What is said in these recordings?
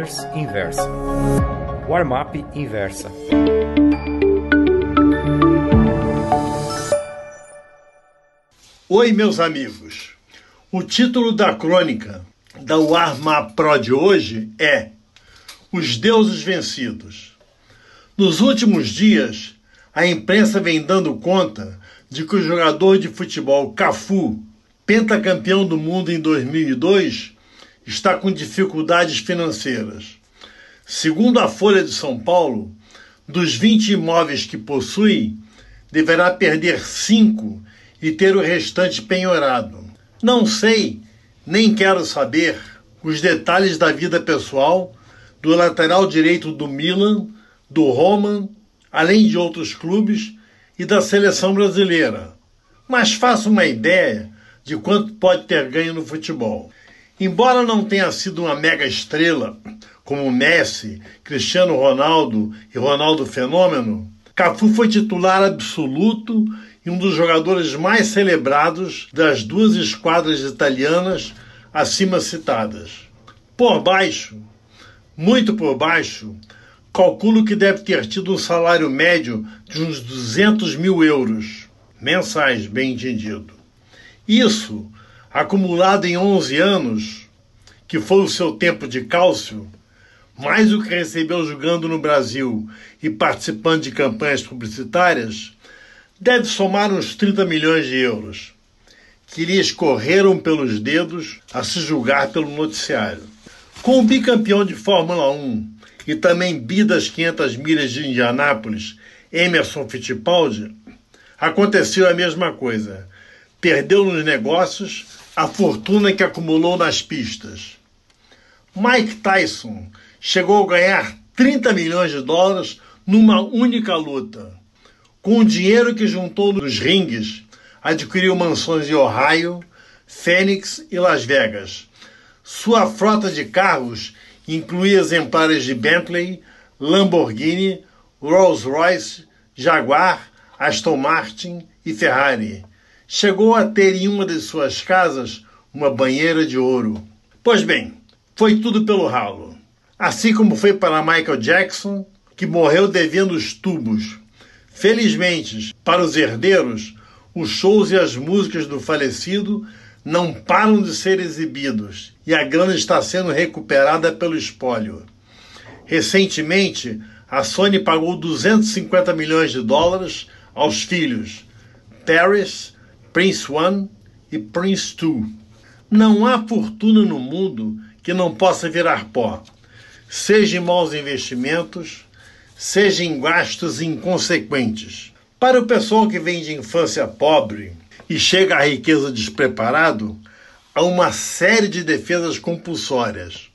Warriors Inversa. Warm-up Inversa. Oi, meus amigos. O título da crônica da Warm-up Pro de hoje é Os Deuses Vencidos. Nos últimos dias, a imprensa vem dando conta de que o jogador de futebol Cafu, pentacampeão do mundo em 2002, está com dificuldades financeiras. Segundo a Folha de São Paulo, dos 20 imóveis que possui, deverá perder 5 e ter o restante penhorado. Não sei, nem quero saber os detalhes da vida pessoal do lateral direito do Milan, do Roma, além de outros clubes e da seleção brasileira. Mas faço uma ideia de quanto pode ter ganho no futebol. Embora não tenha sido uma mega estrela como Messi, Cristiano Ronaldo e Ronaldo Fenômeno, Cafu foi titular absoluto e um dos jogadores mais celebrados das duas esquadras italianas acima citadas. Por baixo, muito por baixo, calculo que deve ter tido um salário médio de uns 200 mil euros mensais, bem entendido. Isso acumulado em 11 anos, que foi o seu tempo de cálcio, mais o que recebeu jogando no Brasil e participando de campanhas publicitárias, deve somar uns 30 milhões de euros, que lhe escorreram pelos dedos a se julgar pelo noticiário. Com o bicampeão de Fórmula 1 e também bi das 500 milhas de Indianápolis, Emerson Fittipaldi, aconteceu a mesma coisa. Perdeu nos negócios a fortuna que acumulou nas pistas. Mike Tyson chegou a ganhar 30 milhões de dólares numa única luta. Com o dinheiro que juntou nos ringues, adquiriu mansões em Ohio, Phoenix e Las Vegas. Sua frota de carros incluía exemplares de Bentley, Lamborghini, Rolls-Royce, Jaguar, Aston Martin e Ferrari chegou a ter em uma de suas casas uma banheira de ouro. Pois bem, foi tudo pelo ralo. Assim como foi para Michael Jackson, que morreu devendo os tubos. Felizmente, para os herdeiros, os shows e as músicas do falecido não param de ser exibidos e a grana está sendo recuperada pelo espólio. Recentemente, a Sony pagou 250 milhões de dólares aos filhos Paris, Prince One e Prince Two. Não há fortuna no mundo que não possa virar pó, seja em maus investimentos, seja em gastos inconsequentes. Para o pessoal que vem de infância pobre e chega à riqueza despreparado, há uma série de defesas compulsórias.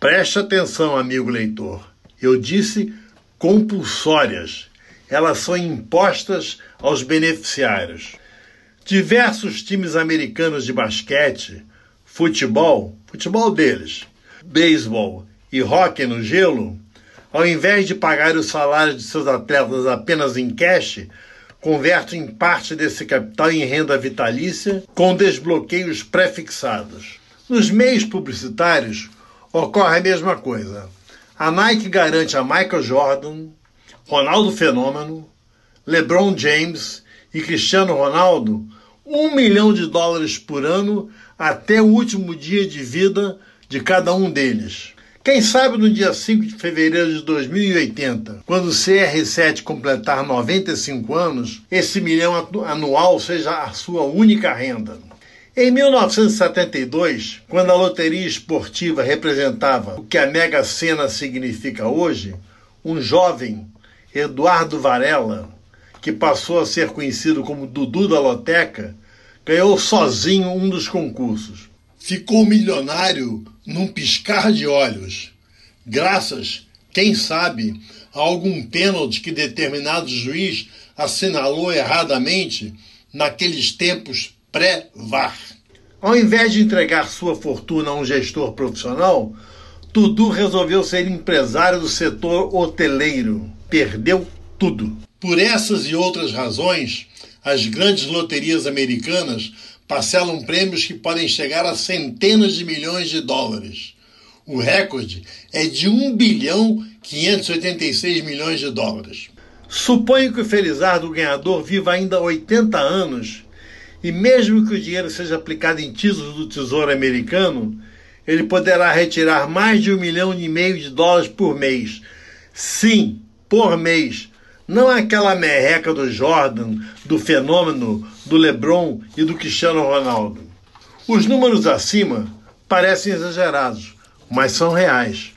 Preste atenção, amigo leitor. Eu disse compulsórias. Elas são impostas aos beneficiários. Diversos times americanos de basquete, futebol, futebol deles, beisebol e hóquei no gelo, ao invés de pagar os salários de seus atletas apenas em cash, convertem parte desse capital em renda vitalícia com desbloqueios pré-fixados. Nos meios publicitários ocorre a mesma coisa. A Nike garante a Michael Jordan, Ronaldo Fenômeno, LeBron James e Cristiano Ronaldo um milhão de dólares por ano até o último dia de vida de cada um deles. Quem sabe no dia 5 de fevereiro de 2080, quando o CR7 completar 95 anos, esse milhão anual seja a sua única renda. Em 1972, quando a loteria esportiva representava o que a Mega Sena significa hoje, um jovem, Eduardo Varela, que passou a ser conhecido como Dudu da Loteca, ganhou sozinho um dos concursos. Ficou milionário num piscar de olhos, graças, quem sabe, a algum pênalti que determinado juiz assinalou erradamente naqueles tempos pré-VAR. Ao invés de entregar sua fortuna a um gestor profissional, Dudu resolveu ser empresário do setor hoteleiro. Perdeu tudo. Por essas e outras razões, as grandes loterias americanas parcelam prêmios que podem chegar a centenas de milhões de dólares. O recorde é de 1 bilhão 586 milhões de dólares. Suponho que o Felizardo ganhador viva ainda 80 anos e mesmo que o dinheiro seja aplicado em títulos do Tesouro Americano, ele poderá retirar mais de um milhão e meio de dólares por mês. Sim, por mês. Não aquela merreca do Jordan, do Fenômeno, do LeBron e do Cristiano Ronaldo. Os números acima parecem exagerados, mas são reais.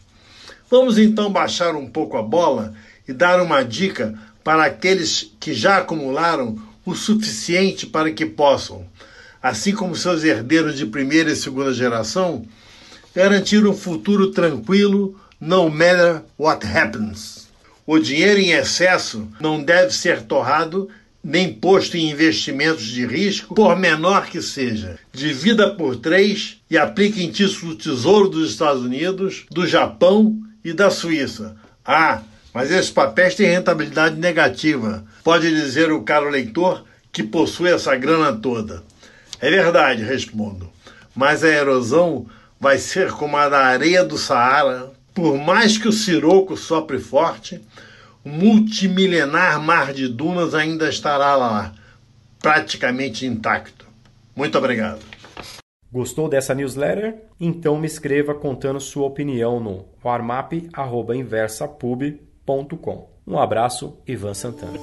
Vamos então baixar um pouco a bola e dar uma dica para aqueles que já acumularam o suficiente para que possam, assim como seus herdeiros de primeira e segunda geração, garantir um futuro tranquilo, no matter what happens. O dinheiro em excesso não deve ser torrado nem posto em investimentos de risco, por menor que seja. Divida por três e aplique em títulos do Tesouro dos Estados Unidos, do Japão e da Suíça. Ah, mas esses papéis têm rentabilidade negativa. Pode dizer o caro leitor que possui essa grana toda. É verdade, respondo. Mas a erosão vai ser como a da areia do Saara. Por mais que o siroco sopre forte, o multimilenar mar de dunas ainda estará lá, praticamente intacto. Muito obrigado. Gostou dessa newsletter? Então me escreva contando sua opinião no warmap.inversapub.com. Um abraço, Ivan Santana.